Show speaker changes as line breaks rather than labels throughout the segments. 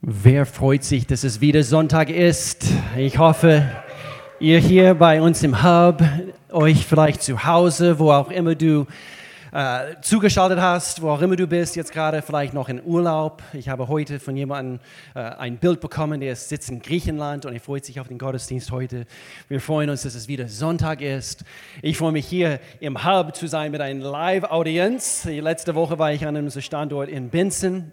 Wer freut sich, dass es wieder Sonntag ist? Ich hoffe, ihr hier bei uns im Hub, euch vielleicht zu Hause, wo auch immer du äh, zugeschaltet hast, wo auch immer du bist, jetzt gerade vielleicht noch in Urlaub. Ich habe heute von jemandem äh, ein Bild bekommen, der sitzt in Griechenland und er freut sich auf den Gottesdienst heute. Wir freuen uns, dass es wieder Sonntag ist. Ich freue mich hier im Hub zu sein mit einer Live-Audienz. Letzte Woche war ich an einem Standort in Binzen.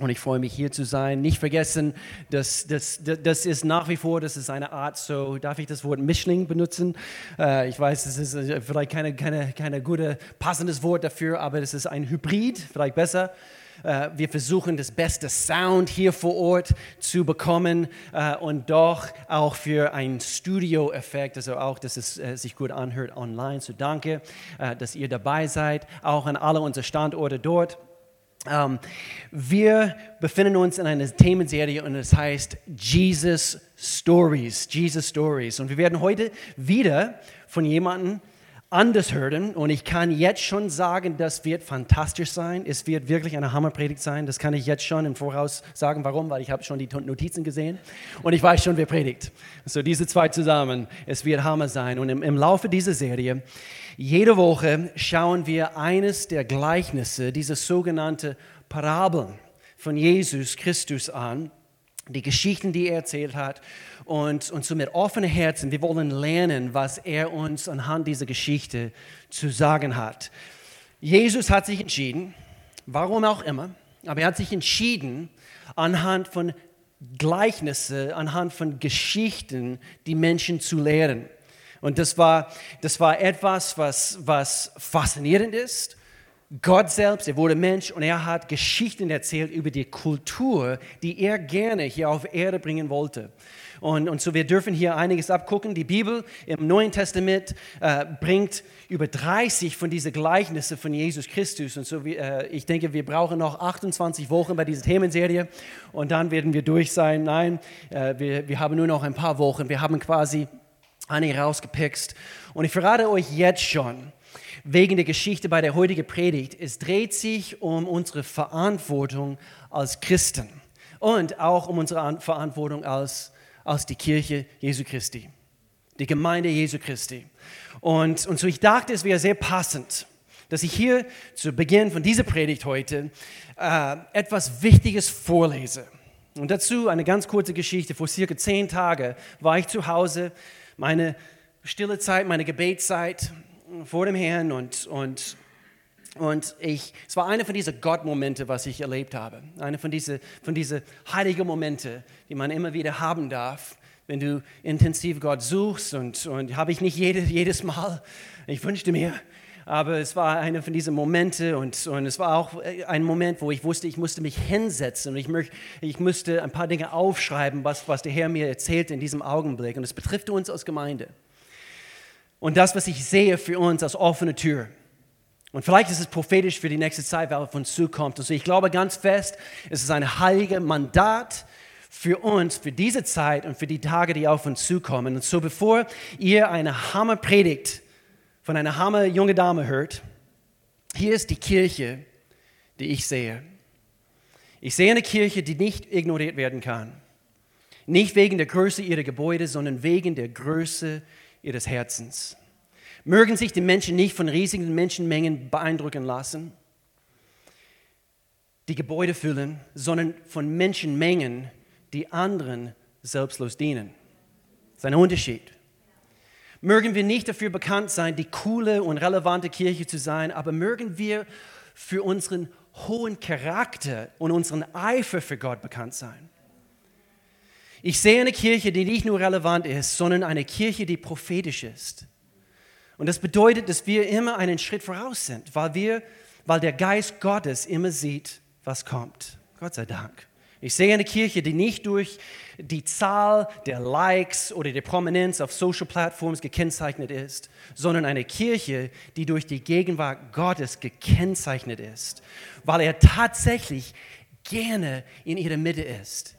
Und ich freue mich hier zu sein. Nicht vergessen, dass das, das ist nach wie vor, das ist eine Art, so darf ich das Wort Mischling benutzen? Äh, ich weiß, das ist äh, vielleicht keine, keine, keine gute, passendes Wort dafür, aber das ist ein Hybrid, vielleicht besser. Äh, wir versuchen das beste Sound hier vor Ort zu bekommen und doch auch für einen Studio-Effekt, also auch, dass es sich gut anhört online. So danke, dass ihr dabei seid, auch an alle unsere Standorte dort. Um, ähm, wir befinden uns in einer Themenserie und es heißt Jesus Stories. Jesus Stories. Und wir werden heute wieder von jemandem anders hören. Und ich kann jetzt schon sagen, das wird fantastisch sein. Es wird wirklich eine Hammerpredigt sein. Das kann ich jetzt schon im Voraus sagen. Warum? Weil ich habe schon die Notizen gesehen und ich weiß schon, wer predigt. So diese zwei zusammen. Es wird Hammer sein. Und im, im Laufe dieser Serie jede Woche schauen wir eines der Gleichnisse, diese sogenannte Parabeln von Jesus Christus an, die Geschichten, die er erzählt hat. Und, und so mit offenen Herzen, wir wollen lernen, was er uns anhand dieser Geschichte zu sagen hat. Jesus hat sich entschieden, warum auch immer, aber er hat sich entschieden, anhand von Gleichnisse, anhand von Geschichten die Menschen zu lehren. Und das war, das war etwas, was, was faszinierend ist. Gott selbst, er wurde Mensch und er hat Geschichten erzählt über die Kultur, die er gerne hier auf Erde bringen wollte. Und, und so, wir dürfen hier einiges abgucken. Die Bibel im Neuen Testament äh, bringt über 30 von diesen Gleichnissen von Jesus Christus. Und so, äh, ich denke, wir brauchen noch 28 Wochen bei dieser Themenserie und dann werden wir durch sein. Nein, äh, wir, wir haben nur noch ein paar Wochen. Wir haben quasi einige rausgepickt. Und ich verrate euch jetzt schon, wegen der Geschichte bei der heutigen Predigt, es dreht sich um unsere Verantwortung als Christen und auch um unsere Verantwortung als, als die Kirche Jesu Christi, die Gemeinde Jesu Christi. Und, und so ich dachte, es wäre sehr passend, dass ich hier zu Beginn von dieser Predigt heute äh, etwas Wichtiges vorlese. Und dazu eine ganz kurze Geschichte. Vor circa zehn Tagen war ich zu Hause meine stille Zeit, meine Gebetszeit vor dem Herrn und, und, und ich, es war einer von diesen Gott-Momente, was ich erlebt habe. Einer von diesen von diese heiligen Momente, die man immer wieder haben darf, wenn du intensiv Gott suchst. Und, und habe ich nicht jede, jedes Mal, ich wünschte mir, aber es war einer von diesen Momente und, und es war auch ein Moment, wo ich wusste, ich musste mich hinsetzen und ich, möch, ich musste ein paar Dinge aufschreiben, was, was der Herr mir erzählt in diesem Augenblick. Und es betrifft uns als Gemeinde. Und das, was ich sehe für uns als offene Tür. Und vielleicht ist es prophetisch für die nächste Zeit, weil auf uns zukommt. Also ich glaube ganz fest, es ist ein heiliges Mandat für uns, für diese Zeit und für die Tage, die auf uns zukommen. Und so bevor ihr eine Hammerpredigt von einer hammer junge Dame hört, hier ist die Kirche, die ich sehe. Ich sehe eine Kirche, die nicht ignoriert werden kann. Nicht wegen der Größe ihrer Gebäude, sondern wegen der Größe ihres Herzens. Mögen sich die Menschen nicht von riesigen Menschenmengen beeindrucken lassen, die Gebäude füllen, sondern von Menschenmengen, die anderen selbstlos dienen. Das ist ein Unterschied. Mögen wir nicht dafür bekannt sein, die coole und relevante Kirche zu sein, aber mögen wir für unseren hohen Charakter und unseren Eifer für Gott bekannt sein. Ich sehe eine Kirche, die nicht nur relevant ist, sondern eine Kirche, die prophetisch ist. Und das bedeutet, dass wir immer einen Schritt voraus sind, weil, wir, weil der Geist Gottes immer sieht, was kommt. Gott sei Dank. Ich sehe eine Kirche, die nicht durch die Zahl der Likes oder der Prominenz auf Social Platforms gekennzeichnet ist, sondern eine Kirche, die durch die Gegenwart Gottes gekennzeichnet ist, weil er tatsächlich gerne in ihrer Mitte ist.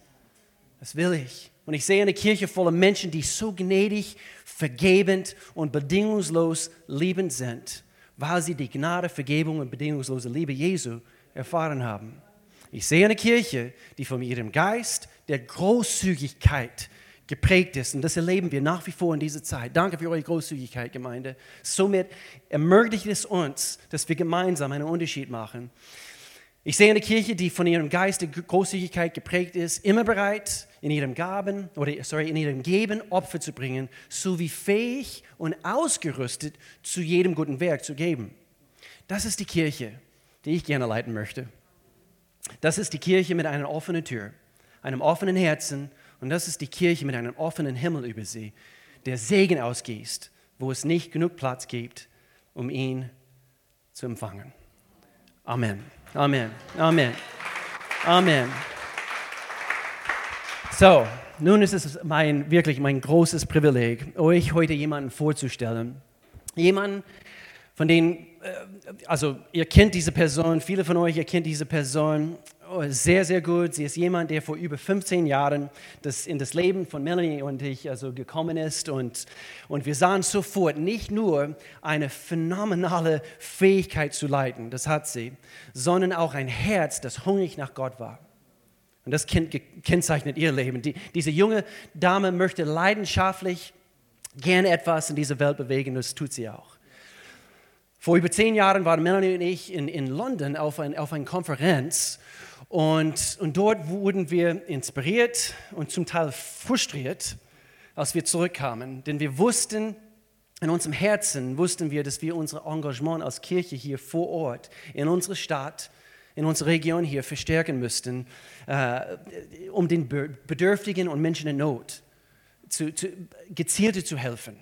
Das will ich. Und ich sehe eine Kirche voller Menschen, die so gnädig, vergebend und bedingungslos liebend sind, weil sie die Gnade, Vergebung und bedingungslose Liebe Jesu erfahren haben. Ich sehe eine Kirche, die von ihrem Geist der Großzügigkeit geprägt ist. Und das erleben wir nach wie vor in dieser Zeit. Danke für eure Großzügigkeit, Gemeinde. Somit ermöglicht es uns, dass wir gemeinsam einen Unterschied machen. Ich sehe eine Kirche, die von ihrem Geist der Großzügigkeit geprägt ist, immer bereit, in ihrem Gaben oder sorry, in ihrem Geben Opfer zu bringen, sowie fähig und ausgerüstet zu jedem guten Werk zu geben. Das ist die Kirche, die ich gerne leiten möchte. Das ist die Kirche mit einer offenen Tür, einem offenen Herzen und das ist die Kirche mit einem offenen Himmel über sie, der Segen ausgießt, wo es nicht genug Platz gibt, um ihn zu empfangen. Amen. Amen. Amen. Amen. So, nun ist es mein, wirklich mein großes Privileg, euch heute jemanden vorzustellen. Jemanden, von dem, äh, also ihr kennt diese Person, viele von euch, ihr kennt diese Person oh, sehr, sehr gut. Sie ist jemand, der vor über 15 Jahren das, in das Leben von Melanie und ich also gekommen ist. Und, und wir sahen sofort nicht nur eine phänomenale Fähigkeit zu leiten, das hat sie, sondern auch ein Herz, das hungrig nach Gott war. Und das kennzeichnet ihr Leben. Die, diese junge Dame möchte leidenschaftlich gerne etwas in dieser Welt bewegen, das tut sie auch. Vor über zehn Jahren waren Melanie und ich in, in London auf, ein, auf einer Konferenz und, und dort wurden wir inspiriert und zum Teil frustriert, als wir zurückkamen. Denn wir wussten, in unserem Herzen wussten wir, dass wir unser Engagement als Kirche hier vor Ort, in unserer Stadt, in unserer Region hier verstärken müssten, äh, um den Bedürftigen und Menschen in Not zu, zu, gezielter zu helfen.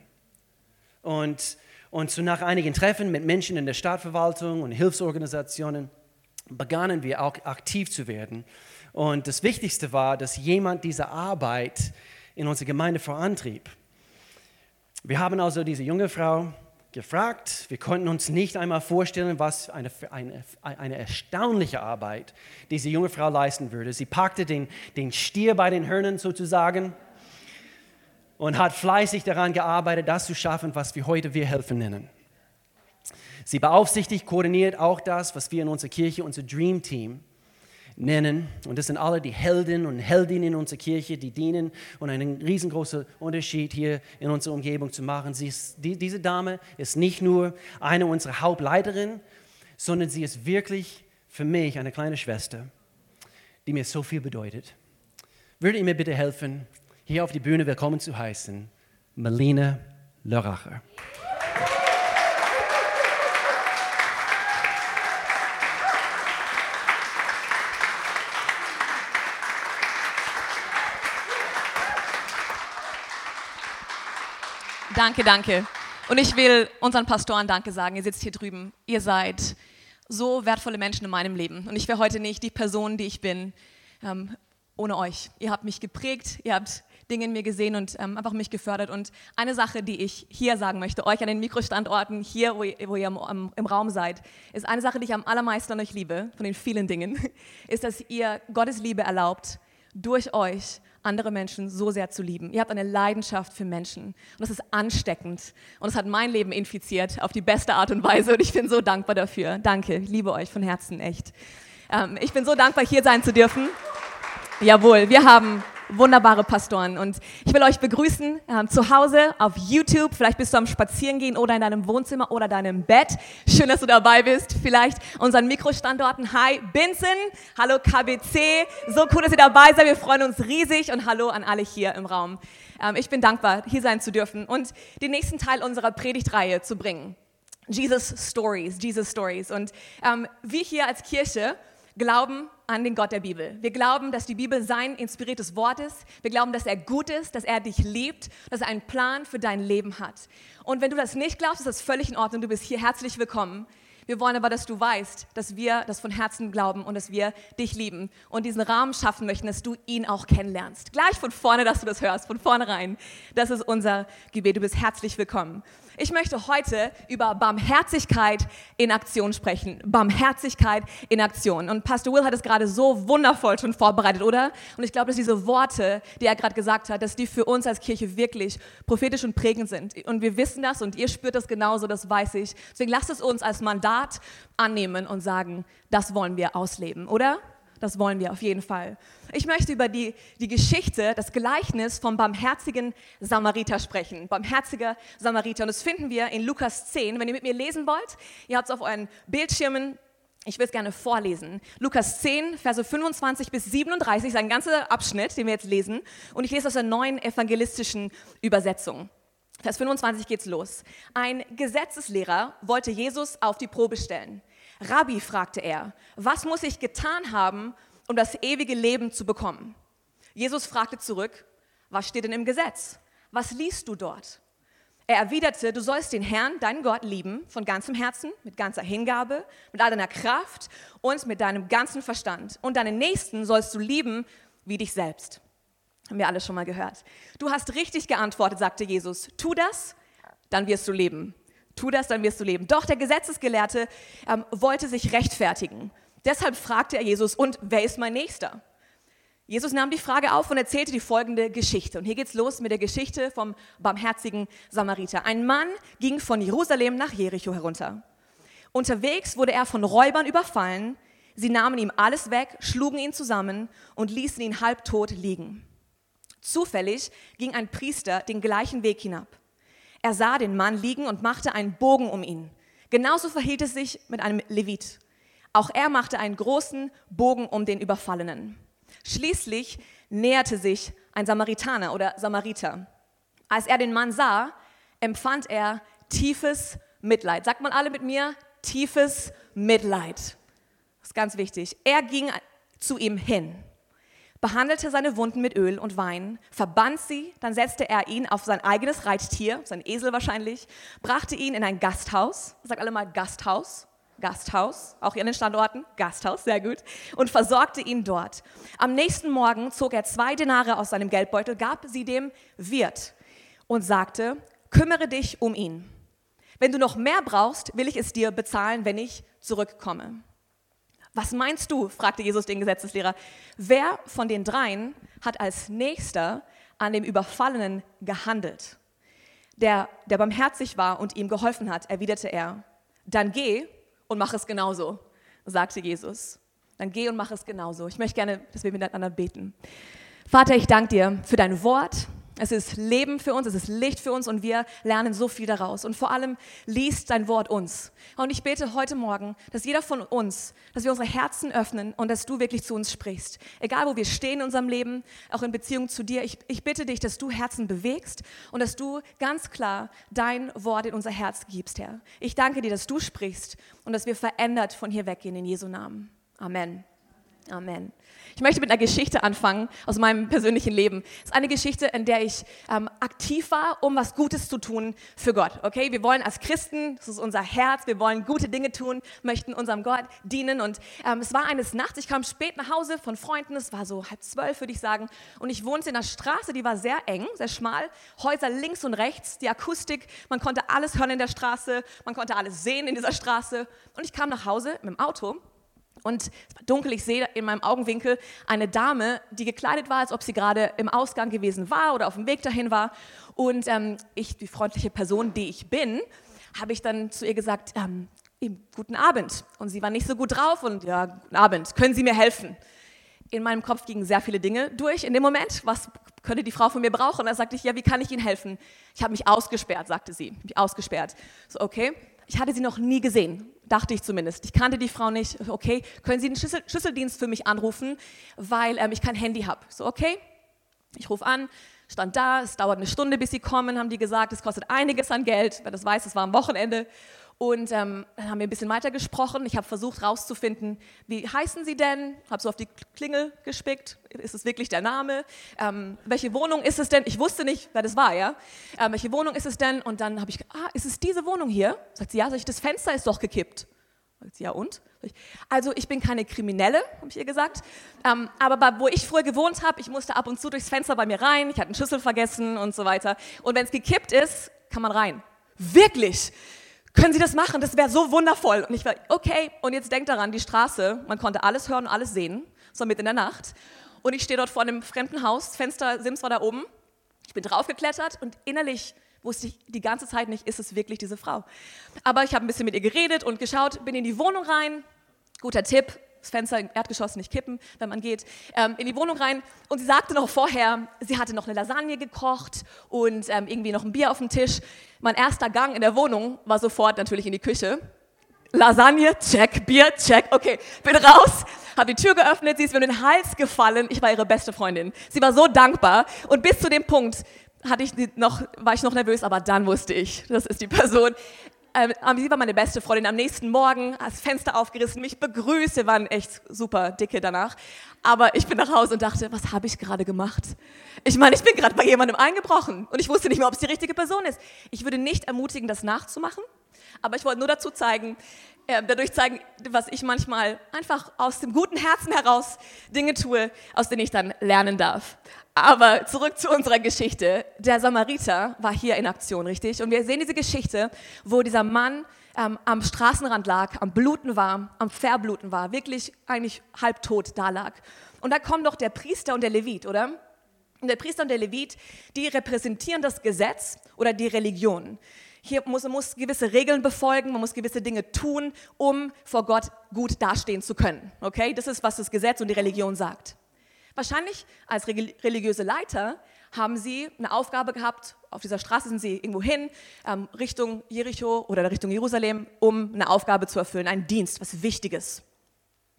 Und und so nach einigen Treffen mit Menschen in der Stadtverwaltung und Hilfsorganisationen begannen wir auch aktiv zu werden. Und das Wichtigste war, dass jemand diese Arbeit in unserer Gemeinde vorantrieb. Wir haben also diese junge Frau gefragt. Wir konnten uns nicht einmal vorstellen, was eine, eine, eine erstaunliche Arbeit diese junge Frau leisten würde. Sie packte den, den Stier bei den Hörnern sozusagen und hat fleißig daran gearbeitet, das zu schaffen, was wir heute Wir helfen nennen. Sie beaufsichtigt, koordiniert auch das, was wir in unserer Kirche unser Dream Team nennen. Und das sind alle die Helden und Heldinnen in unserer Kirche, die dienen und einen riesengroßen Unterschied hier in unserer Umgebung zu machen. Ist, die, diese Dame ist nicht nur eine unserer Hauptleiterinnen, sondern sie ist wirklich für mich eine kleine Schwester, die mir so viel bedeutet. Würde ihr mir bitte helfen, hier auf die Bühne willkommen zu heißen, Melina Lörracher.
Danke, danke. Und ich will unseren Pastoren Danke sagen. Ihr sitzt hier drüben. Ihr seid so wertvolle Menschen in meinem Leben. Und ich wäre heute nicht die Person, die ich bin, ähm, ohne euch. Ihr habt mich geprägt, ihr habt Dinge in mir gesehen und ähm, einfach mich gefördert. Und eine Sache, die ich hier sagen möchte, euch an den Mikrostandorten, hier, wo ihr, wo ihr im, im, Raum seid, ist eine Sache, die ich am allermeisten an euch liebe, von den vielen Dingen, ist, dass ihr Gottes Liebe erlaubt, durch euch andere Menschen so sehr zu lieben. Ihr habt eine Leidenschaft für Menschen und das ist ansteckend und es hat mein Leben infiziert auf die beste Art und Weise und ich bin so dankbar dafür. Danke, liebe euch von Herzen echt. Ähm, ich bin so dankbar, hier sein zu dürfen. Jawohl, wir haben wunderbare Pastoren. Und ich will euch begrüßen äh, zu Hause auf YouTube. Vielleicht bist du am Spazierengehen oder in deinem Wohnzimmer oder deinem Bett. Schön, dass du dabei bist. Vielleicht unseren Mikrostandorten. Hi, Binzen. Hallo, KBC. So cool, dass ihr dabei seid. Wir freuen uns riesig. Und hallo an alle hier im Raum. Ähm, ich bin dankbar, hier sein zu dürfen und den nächsten Teil unserer Predigtreihe zu bringen. Jesus Stories, Jesus Stories. Und ähm, wir hier als Kirche glauben an den Gott der Bibel. Wir glauben, dass die Bibel sein inspiriertes Wort ist. Wir glauben, dass er gut ist, dass er dich liebt, dass er einen Plan für dein Leben hat. Und wenn du das nicht glaubst, ist das völlig in Ordnung. Du bist hier herzlich willkommen. Wir wollen aber, dass du weißt, dass wir das von Herzen glauben und dass wir dich lieben und diesen Rahmen schaffen möchten, dass du ihn auch kennenlernst. Gleich von vorne, dass du das hörst, von vornherein. Das ist unser Gebet. Du bist herzlich willkommen. Ich möchte heute über Barmherzigkeit in Aktion sprechen. Barmherzigkeit in Aktion. Und Pastor Will hat es gerade so wundervoll schon vorbereitet, oder? Und ich glaube, dass diese Worte, die er gerade gesagt hat, dass die für uns als Kirche wirklich prophetisch und prägend sind. Und wir wissen das und ihr spürt das genauso, das weiß ich. Deswegen lasst es uns als Mandat annehmen und sagen, das wollen wir ausleben, oder? Das wollen wir auf jeden Fall. Ich möchte über die, die Geschichte, das Gleichnis vom barmherzigen Samariter sprechen. Barmherziger Samariter. Und das finden wir in Lukas 10. Wenn ihr mit mir lesen wollt, ihr habt es auf euren Bildschirmen. Ich will es gerne vorlesen. Lukas 10, Verse 25 bis 37 ist ein ganzer Abschnitt, den wir jetzt lesen. Und ich lese aus der neuen evangelistischen Übersetzung. Vers 25 geht's los. Ein Gesetzeslehrer wollte Jesus auf die Probe stellen. Rabbi, fragte er, was muss ich getan haben, um das ewige Leben zu bekommen? Jesus fragte zurück, was steht denn im Gesetz? Was liest du dort? Er erwiderte, du sollst den Herrn, deinen Gott, lieben, von ganzem Herzen, mit ganzer Hingabe, mit all deiner Kraft und mit deinem ganzen Verstand. Und deinen Nächsten sollst du lieben wie dich selbst. Haben wir alle schon mal gehört. Du hast richtig geantwortet, sagte Jesus. Tu das, dann wirst du leben. Tu das, dann wirst du leben. Doch der Gesetzesgelehrte ähm, wollte sich rechtfertigen. Deshalb fragte er Jesus, und wer ist mein Nächster? Jesus nahm die Frage auf und erzählte die folgende Geschichte. Und hier geht's los mit der Geschichte vom barmherzigen Samariter. Ein Mann ging von Jerusalem nach Jericho herunter. Unterwegs wurde er von Räubern überfallen. Sie nahmen ihm alles weg, schlugen ihn zusammen und ließen ihn halbtot liegen. Zufällig ging ein Priester den gleichen Weg hinab. Er sah den Mann liegen und machte einen Bogen um ihn. Genauso verhielt es sich mit einem Levit. Auch er machte einen großen Bogen um den Überfallenen. Schließlich näherte sich ein Samaritaner oder Samariter. Als er den Mann sah, empfand er tiefes Mitleid. Sagt man alle mit mir, tiefes Mitleid. Das ist ganz wichtig. Er ging zu ihm hin behandelte seine Wunden mit Öl und Wein, verband sie, dann setzte er ihn auf sein eigenes Reittier, sein Esel wahrscheinlich, brachte ihn in ein Gasthaus, sagt alle mal Gasthaus, Gasthaus, auch hier an den Standorten, Gasthaus, sehr gut, und versorgte ihn dort. Am nächsten Morgen zog er zwei Denare aus seinem Geldbeutel, gab sie dem Wirt und sagte, kümmere dich um ihn. Wenn du noch mehr brauchst, will ich es dir bezahlen, wenn ich zurückkomme. Was meinst du? fragte Jesus den Gesetzeslehrer. Wer von den dreien hat als nächster an dem Überfallenen gehandelt? Der, der barmherzig war und ihm geholfen hat, erwiderte er. Dann geh und mach es genauso, sagte Jesus. Dann geh und mach es genauso. Ich möchte gerne, dass wir miteinander beten. Vater, ich danke dir für dein Wort. Es ist Leben für uns, es ist Licht für uns und wir lernen so viel daraus. Und vor allem liest dein Wort uns. Und ich bete heute Morgen, dass jeder von uns, dass wir unsere Herzen öffnen und dass du wirklich zu uns sprichst. Egal, wo wir stehen in unserem Leben, auch in Beziehung zu dir. Ich, ich bitte dich, dass du Herzen bewegst und dass du ganz klar dein Wort in unser Herz gibst, Herr. Ich danke dir, dass du sprichst und dass wir verändert von hier weggehen in Jesu Namen. Amen. Amen. Ich möchte mit einer Geschichte anfangen aus meinem persönlichen Leben. Es ist eine Geschichte, in der ich ähm, aktiv war, um was Gutes zu tun für Gott. Okay, wir wollen als Christen, das ist unser Herz, wir wollen gute Dinge tun, möchten unserem Gott dienen. Und ähm, es war eines Nachts, ich kam spät nach Hause von Freunden, es war so halb zwölf, würde ich sagen, und ich wohnte in einer Straße, die war sehr eng, sehr schmal, Häuser links und rechts, die Akustik, man konnte alles hören in der Straße, man konnte alles sehen in dieser Straße. Und ich kam nach Hause mit dem Auto und es war dunkel, ich sehe in meinem Augenwinkel eine Dame, die gekleidet war, als ob sie gerade im Ausgang gewesen war oder auf dem Weg dahin war. Und ähm, ich, die freundliche Person, die ich bin, habe ich dann zu ihr gesagt, ähm, guten Abend. Und sie war nicht so gut drauf und ja, guten Abend, können Sie mir helfen? In meinem Kopf gingen sehr viele Dinge durch in dem Moment. Was könnte die Frau von mir brauchen? Und da sagte ich, ja, wie kann ich Ihnen helfen? Ich habe mich ausgesperrt, sagte sie. Mich ausgesperrt. So, okay. Ich hatte sie noch nie gesehen, dachte ich zumindest. Ich kannte die Frau nicht. Okay, können Sie den Schlüssel, Schlüsseldienst für mich anrufen, weil ähm, ich kein Handy habe. So, okay, ich rufe an, stand da, es dauert eine Stunde, bis Sie kommen, haben die gesagt, es kostet einiges an Geld. Wer das weiß, es war am Wochenende. Und ähm, dann haben wir ein bisschen weiter gesprochen. Ich habe versucht herauszufinden, wie heißen Sie denn? Habe so auf die Klingel gespickt. Ist es wirklich der Name? Ähm, welche Wohnung ist es denn? Ich wusste nicht, wer das war, ja. Ähm, welche Wohnung ist es denn? Und dann habe ich, ah, ist es diese Wohnung hier? Sagt sie, ja. Sag ich, das Fenster ist doch gekippt. Sagt sie, ja und? Also ich bin keine Kriminelle, habe ich ihr gesagt. Ähm, aber bei, wo ich früher gewohnt habe, ich musste ab und zu durchs Fenster bei mir rein. Ich hatte einen Schlüssel vergessen und so weiter. Und wenn es gekippt ist, kann man rein. Wirklich? Können Sie das machen? Das wäre so wundervoll. Und ich war, okay, und jetzt denkt daran, die Straße, man konnte alles hören und alles sehen, so mitten in der Nacht. Und ich stehe dort vor einem fremden Haus, Fenster Sims war da oben. Ich bin draufgeklettert und innerlich wusste ich die ganze Zeit nicht, ist es wirklich diese Frau. Aber ich habe ein bisschen mit ihr geredet und geschaut, bin in die Wohnung rein. Guter Tipp, das Fenster im Erdgeschoss nicht kippen, wenn man geht, ähm, in die Wohnung rein. Und sie sagte noch vorher, sie hatte noch eine Lasagne gekocht und ähm, irgendwie noch ein Bier auf dem Tisch. Mein erster Gang in der Wohnung war sofort natürlich in die Küche. Lasagne, check, Bier, check, okay, bin raus, habe die Tür geöffnet, sie ist mir in den Hals gefallen, ich war ihre beste Freundin. Sie war so dankbar und bis zu dem Punkt hatte ich noch, war ich noch nervös, aber dann wusste ich, das ist die Person. Ähm, sie war meine beste Freundin. Am nächsten Morgen das Fenster aufgerissen, mich begrüßt. Wir waren echt super dicke danach. Aber ich bin nach Hause und dachte, was habe ich gerade gemacht? Ich meine, ich bin gerade bei jemandem eingebrochen und ich wusste nicht mehr, ob es die richtige Person ist. Ich würde nicht ermutigen, das nachzumachen, aber ich wollte nur dazu zeigen, äh, dadurch zeigen, was ich manchmal einfach aus dem guten Herzen heraus Dinge tue, aus denen ich dann lernen darf. Aber zurück zu unserer Geschichte. Der Samariter war hier in Aktion, richtig? Und wir sehen diese Geschichte, wo dieser Mann ähm, am Straßenrand lag, am Bluten war, am Verbluten war, wirklich eigentlich halbtot da lag. Und da kommt doch der Priester und der Levit, oder? Und der Priester und der Levit, die repräsentieren das Gesetz oder die Religion. Hier muss man muss gewisse Regeln befolgen, man muss gewisse Dinge tun, um vor Gott gut dastehen zu können. Okay, das ist, was das Gesetz und die Religion sagt. Wahrscheinlich als religiöse Leiter haben sie eine Aufgabe gehabt, auf dieser Straße sind sie irgendwo hin, ähm, Richtung Jericho oder Richtung Jerusalem, um eine Aufgabe zu erfüllen, einen Dienst, was Wichtiges.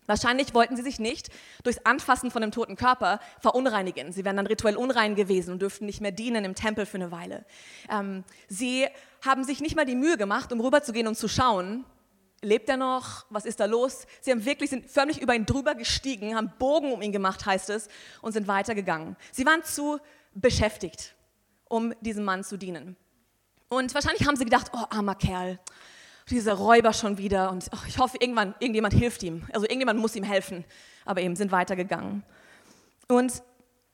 Wahrscheinlich wollten sie sich nicht durchs Anfassen von einem toten Körper verunreinigen. Sie wären dann rituell unrein gewesen und dürften nicht mehr dienen im Tempel für eine Weile. Ähm, sie haben sich nicht mal die Mühe gemacht, um rüberzugehen und zu schauen, lebt er noch? Was ist da los? Sie haben wirklich, sind förmlich über ihn drüber gestiegen, haben Bogen um ihn gemacht, heißt es, und sind weitergegangen. Sie waren zu beschäftigt, um diesem Mann zu dienen. Und wahrscheinlich haben sie gedacht, oh, armer Kerl, dieser Räuber schon wieder und oh, ich hoffe, irgendwann, irgendjemand hilft ihm. Also irgendjemand muss ihm helfen. Aber eben sind weitergegangen. Und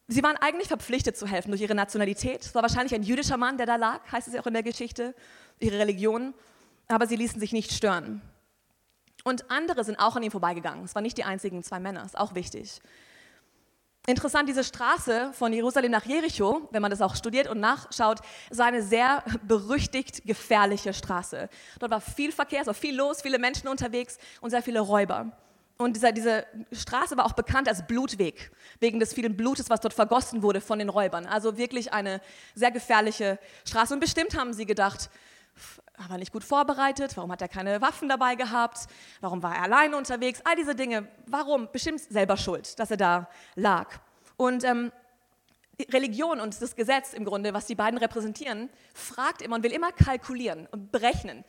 sie waren eigentlich verpflichtet zu helfen durch ihre Nationalität. Es war wahrscheinlich ein jüdischer Mann, der da lag, heißt es ja auch in der Geschichte, ihre Religion. Aber sie ließen sich nicht stören. Und andere sind auch an ihm vorbeigegangen. Es waren nicht die einzigen zwei Männer, ist auch wichtig. Interessant, diese Straße von Jerusalem nach Jericho, wenn man das auch studiert und nachschaut, ist eine sehr berüchtigt gefährliche Straße. Dort war viel Verkehr, es war viel los, viele Menschen unterwegs und sehr viele Räuber. Und dieser, diese Straße war auch bekannt als Blutweg, wegen des vielen Blutes, was dort vergossen wurde von den Räubern. Also wirklich eine sehr gefährliche Straße. Und bestimmt haben sie gedacht, war nicht gut vorbereitet, warum hat er keine Waffen dabei gehabt, warum war er alleine unterwegs, all diese Dinge, warum? Bestimmt selber schuld, dass er da lag. Und ähm, Religion und das Gesetz im Grunde, was die beiden repräsentieren, fragt immer und will immer kalkulieren und berechnen.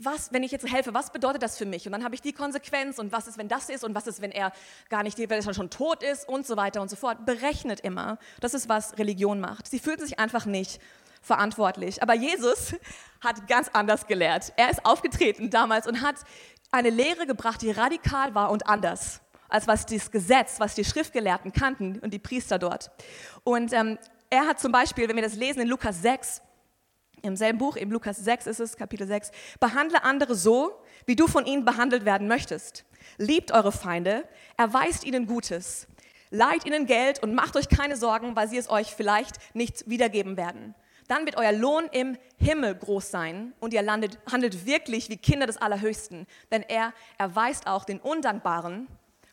Was, wenn ich jetzt helfe, was bedeutet das für mich? Und dann habe ich die Konsequenz und was ist, wenn das ist und was ist, wenn er gar nicht, wenn er schon tot ist und so weiter und so fort. Berechnet immer. Das ist, was Religion macht. Sie fühlt sich einfach nicht verantwortlich. Aber Jesus hat ganz anders gelehrt. Er ist aufgetreten damals und hat eine Lehre gebracht, die radikal war und anders, als was das Gesetz, was die Schriftgelehrten kannten und die Priester dort. Und ähm, er hat zum Beispiel, wenn wir das lesen in Lukas 6, im selben Buch, im Lukas 6 ist es, Kapitel 6, behandle andere so, wie du von ihnen behandelt werden möchtest. Liebt eure Feinde, erweist ihnen Gutes, leiht ihnen Geld und macht euch keine Sorgen, weil sie es euch vielleicht nicht wiedergeben werden dann wird euer Lohn im Himmel groß sein und ihr landet, handelt wirklich wie Kinder des Allerhöchsten, denn er erweist auch den Undankbaren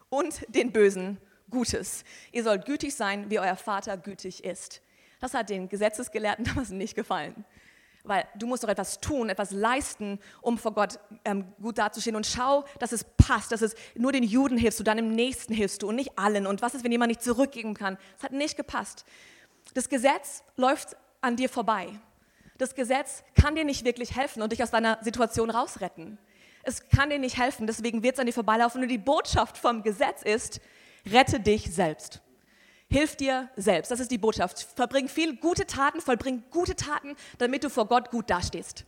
und den Bösen Gutes. Ihr sollt gütig sein, wie euer Vater gütig ist. Das hat den Gesetzesgelehrten damals nicht gefallen. Weil du musst doch etwas tun, etwas leisten, um vor Gott ähm, gut dazustehen. Und schau, dass es passt, dass es nur den Juden hilfst du, dann im Nächsten hilfst du und nicht allen. Und was ist, wenn jemand nicht zurückgeben kann? Es hat nicht gepasst. Das Gesetz läuft an dir vorbei. Das Gesetz kann dir nicht wirklich helfen und dich aus deiner Situation rausretten. Es kann dir nicht helfen, deswegen wird es an dir vorbeilaufen. Und die Botschaft vom Gesetz ist, rette dich selbst. Hilf dir selbst. Das ist die Botschaft. Verbring viel gute Taten, vollbring gute Taten, damit du vor Gott gut dastehst.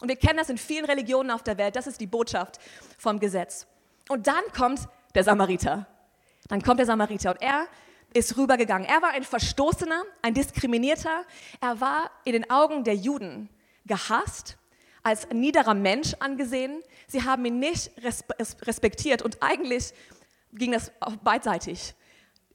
Und wir kennen das in vielen Religionen auf der Welt. Das ist die Botschaft vom Gesetz. Und dann kommt der Samariter. Dann kommt der Samariter und er ist rübergegangen. Er war ein Verstoßener, ein Diskriminierter. Er war in den Augen der Juden gehasst, als niederer Mensch angesehen. Sie haben ihn nicht respektiert und eigentlich ging das beidseitig.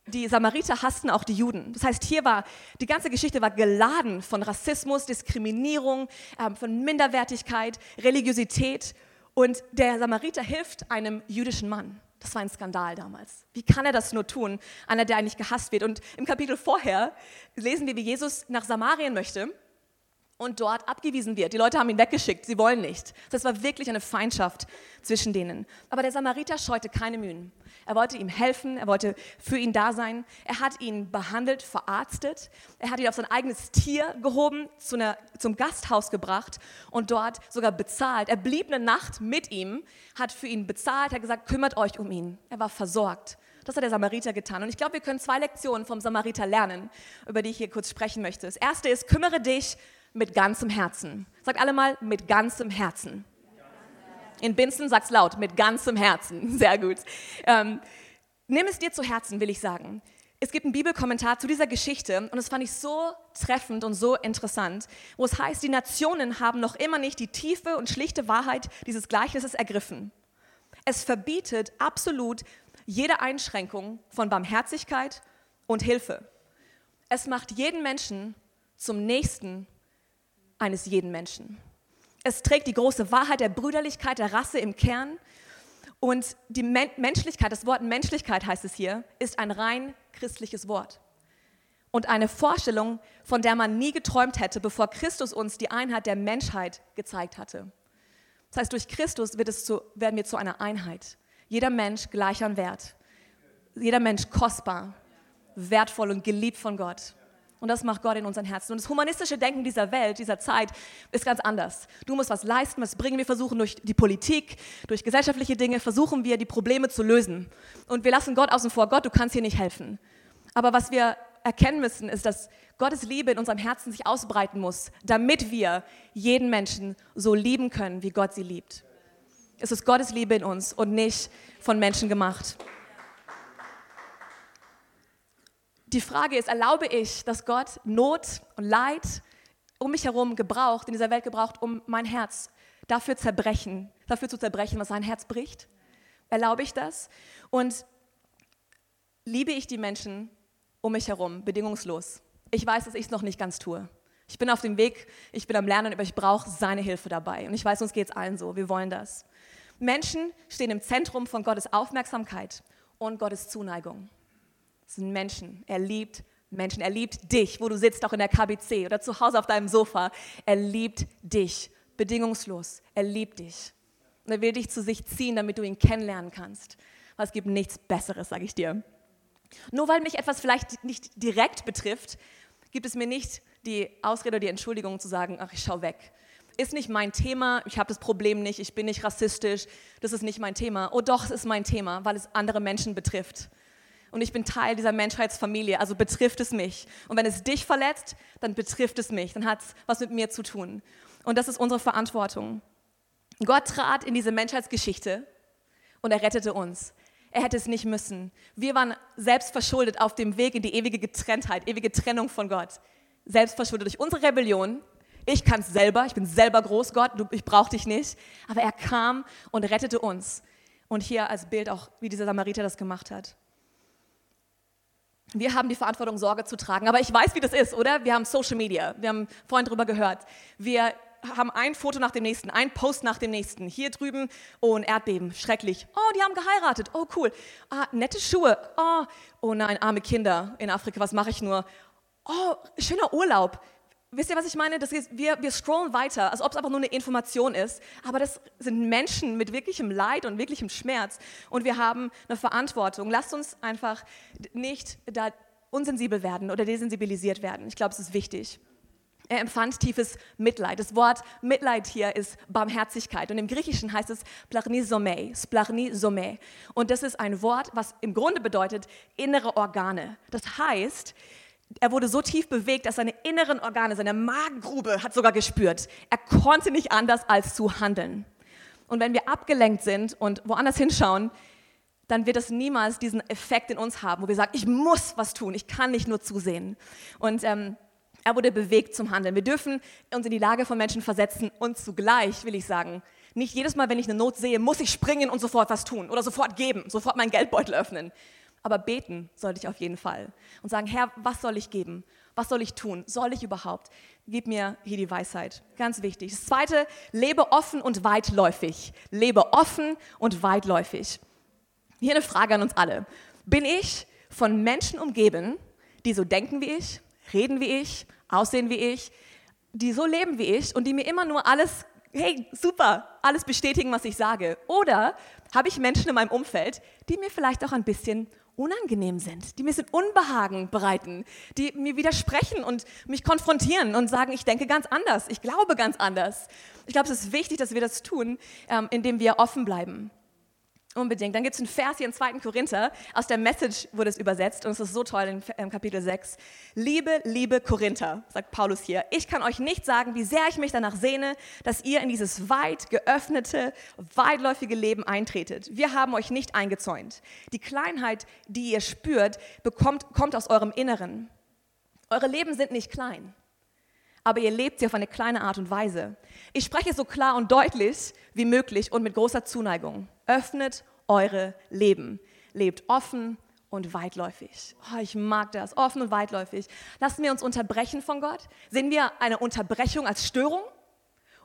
Die Samariter hassten auch die Juden. Das heißt, hier war die ganze Geschichte war geladen von Rassismus, Diskriminierung, ähm, von Minderwertigkeit, Religiosität. Und der Samariter hilft einem jüdischen Mann. Das war ein Skandal damals. Wie kann er das nur tun? Einer, der eigentlich gehasst wird. Und im Kapitel vorher lesen wir, wie Jesus nach Samarien möchte und dort abgewiesen wird. Die Leute haben ihn weggeschickt, sie wollen nicht. Das war wirklich eine Feindschaft zwischen denen. Aber der Samariter scheute keine Mühen. Er wollte ihm helfen, er wollte für ihn da sein. Er hat ihn behandelt, verarztet. Er hat ihn auf sein eigenes Tier gehoben, zu einer, zum Gasthaus gebracht und dort sogar bezahlt. Er blieb eine Nacht mit ihm, hat für ihn bezahlt, hat gesagt, kümmert euch um ihn. Er war versorgt. Das hat der Samariter getan. Und ich glaube, wir können zwei Lektionen vom Samariter lernen, über die ich hier kurz sprechen möchte. Das erste ist, kümmere dich mit ganzem Herzen. Sagt alle mal, mit ganzem Herzen. In Binzen sagt's laut, mit ganzem Herzen. Sehr gut. Ähm, nimm es dir zu Herzen, will ich sagen. Es gibt einen Bibelkommentar zu dieser Geschichte und das fand ich so treffend und so interessant, wo es heißt, die Nationen haben noch immer nicht die tiefe und schlichte Wahrheit dieses Gleichnisses ergriffen. Es verbietet absolut jede Einschränkung von Barmherzigkeit und Hilfe. Es macht jeden Menschen zum Nächsten eines jeden Menschen. Es trägt die große Wahrheit der Brüderlichkeit der Rasse im Kern. Und die Men Menschlichkeit, das Wort Menschlichkeit heißt es hier, ist ein rein christliches Wort. Und eine Vorstellung, von der man nie geträumt hätte, bevor Christus uns die Einheit der Menschheit gezeigt hatte. Das heißt, durch Christus zu, werden wir zu einer Einheit. Jeder Mensch gleich an Wert. Jeder Mensch kostbar, wertvoll und geliebt von Gott. Und das macht Gott in unseren Herzen. Und das humanistische Denken dieser Welt, dieser Zeit, ist ganz anders. Du musst was leisten, was bringen. Wir versuchen durch die Politik, durch gesellschaftliche Dinge, versuchen wir, die Probleme zu lösen. Und wir lassen Gott außen vor. Gott, du kannst hier nicht helfen. Aber was wir erkennen müssen, ist, dass Gottes Liebe in unserem Herzen sich ausbreiten muss, damit wir jeden Menschen so lieben können, wie Gott sie liebt. Es ist Gottes Liebe in uns und nicht von Menschen gemacht. Die Frage ist, erlaube ich, dass Gott Not und Leid um mich herum gebraucht, in dieser Welt gebraucht, um mein Herz dafür zerbrechen, dafür zu zerbrechen, was sein Herz bricht? Erlaube ich das? Und liebe ich die Menschen um mich herum bedingungslos? Ich weiß, dass ich es noch nicht ganz tue. Ich bin auf dem Weg, ich bin am Lernen, aber ich brauche seine Hilfe dabei. Und ich weiß, uns geht es allen so. Wir wollen das. Menschen stehen im Zentrum von Gottes Aufmerksamkeit und Gottes Zuneigung. Das sind Menschen. Er liebt Menschen. Er liebt dich, wo du sitzt, auch in der KBC oder zu Hause auf deinem Sofa. Er liebt dich bedingungslos. Er liebt dich. Und er will dich zu sich ziehen, damit du ihn kennenlernen kannst. Aber es gibt nichts Besseres, sage ich dir. Nur weil mich etwas vielleicht nicht direkt betrifft, gibt es mir nicht die Ausrede oder die Entschuldigung zu sagen, ach, ich schau weg. Ist nicht mein Thema, ich habe das Problem nicht, ich bin nicht rassistisch, das ist nicht mein Thema. Oh doch, es ist mein Thema, weil es andere Menschen betrifft und ich bin Teil dieser Menschheitsfamilie, also betrifft es mich. Und wenn es dich verletzt, dann betrifft es mich, dann hat es was mit mir zu tun. Und das ist unsere Verantwortung. Gott trat in diese Menschheitsgeschichte und er rettete uns. Er hätte es nicht müssen. Wir waren selbst verschuldet auf dem Weg in die ewige Getrenntheit, ewige Trennung von Gott. Selbst verschuldet durch unsere Rebellion. Ich kann es selber, ich bin selber groß, Gott, ich brauche dich nicht. Aber er kam und rettete uns. Und hier als Bild auch, wie dieser Samariter das gemacht hat. Wir haben die Verantwortung, Sorge zu tragen. Aber ich weiß, wie das ist, oder? Wir haben Social Media. Wir haben vorhin darüber gehört. Wir haben ein Foto nach dem nächsten, ein Post nach dem nächsten. Hier drüben, oh, ein Erdbeben, schrecklich. Oh, die haben geheiratet. Oh, cool. Ah, nette Schuhe. Oh, oh nein, arme Kinder in Afrika, was mache ich nur? Oh, schöner Urlaub. Wisst ihr, was ich meine? Das ist, wir, wir scrollen weiter, als ob es einfach nur eine Information ist. Aber das sind Menschen mit wirklichem Leid und wirklichem Schmerz. Und wir haben eine Verantwortung. Lasst uns einfach nicht da unsensibel werden oder desensibilisiert werden. Ich glaube, es ist wichtig. Er empfand tiefes Mitleid. Das Wort Mitleid hier ist Barmherzigkeit. Und im Griechischen heißt es splarnisomai, splarnisomai. Und das ist ein Wort, was im Grunde bedeutet innere Organe. Das heißt, er wurde so tief bewegt, dass seine inneren Organe, seine Magengrube hat sogar gespürt. Er konnte nicht anders als zu handeln. Und wenn wir abgelenkt sind und woanders hinschauen, dann wird das niemals diesen Effekt in uns haben, wo wir sagen, ich muss was tun, ich kann nicht nur zusehen. Und ähm, er wurde bewegt zum Handeln. Wir dürfen uns in die Lage von Menschen versetzen und zugleich, will ich sagen, nicht jedes Mal, wenn ich eine Not sehe, muss ich springen und sofort was tun oder sofort geben, sofort meinen Geldbeutel öffnen, aber beten sollte ich auf jeden Fall und sagen, Herr, was soll ich geben? Was soll ich tun? Soll ich überhaupt? Gib mir hier die Weisheit. Ganz wichtig. Das zweite, lebe offen und weitläufig. Lebe offen und weitläufig. Hier eine Frage an uns alle. Bin ich von Menschen umgeben, die so denken wie ich, reden wie ich, aussehen wie ich, die so leben wie ich und die mir immer nur alles, hey, super, alles bestätigen, was ich sage? Oder habe ich Menschen in meinem Umfeld, die mir vielleicht auch ein bisschen unangenehm sind, die mir ein Unbehagen bereiten, die mir widersprechen und mich konfrontieren und sagen, ich denke ganz anders, ich glaube ganz anders. Ich glaube, es ist wichtig, dass wir das tun, ähm, indem wir offen bleiben. Unbedingt. Dann gibt es einen Vers hier in 2. Korinther, aus der Message wurde es übersetzt und es ist so toll in Kapitel 6. Liebe, liebe Korinther, sagt Paulus hier, ich kann euch nicht sagen, wie sehr ich mich danach sehne, dass ihr in dieses weit geöffnete, weitläufige Leben eintretet. Wir haben euch nicht eingezäunt. Die Kleinheit, die ihr spürt, bekommt, kommt aus eurem Inneren. Eure Leben sind nicht klein, aber ihr lebt sie auf eine kleine Art und Weise. Ich spreche so klar und deutlich wie möglich und mit großer Zuneigung. Öffnet eure Leben. Lebt offen und weitläufig. Oh, ich mag das, offen und weitläufig. Lassen wir uns unterbrechen von Gott? Sehen wir eine Unterbrechung als Störung?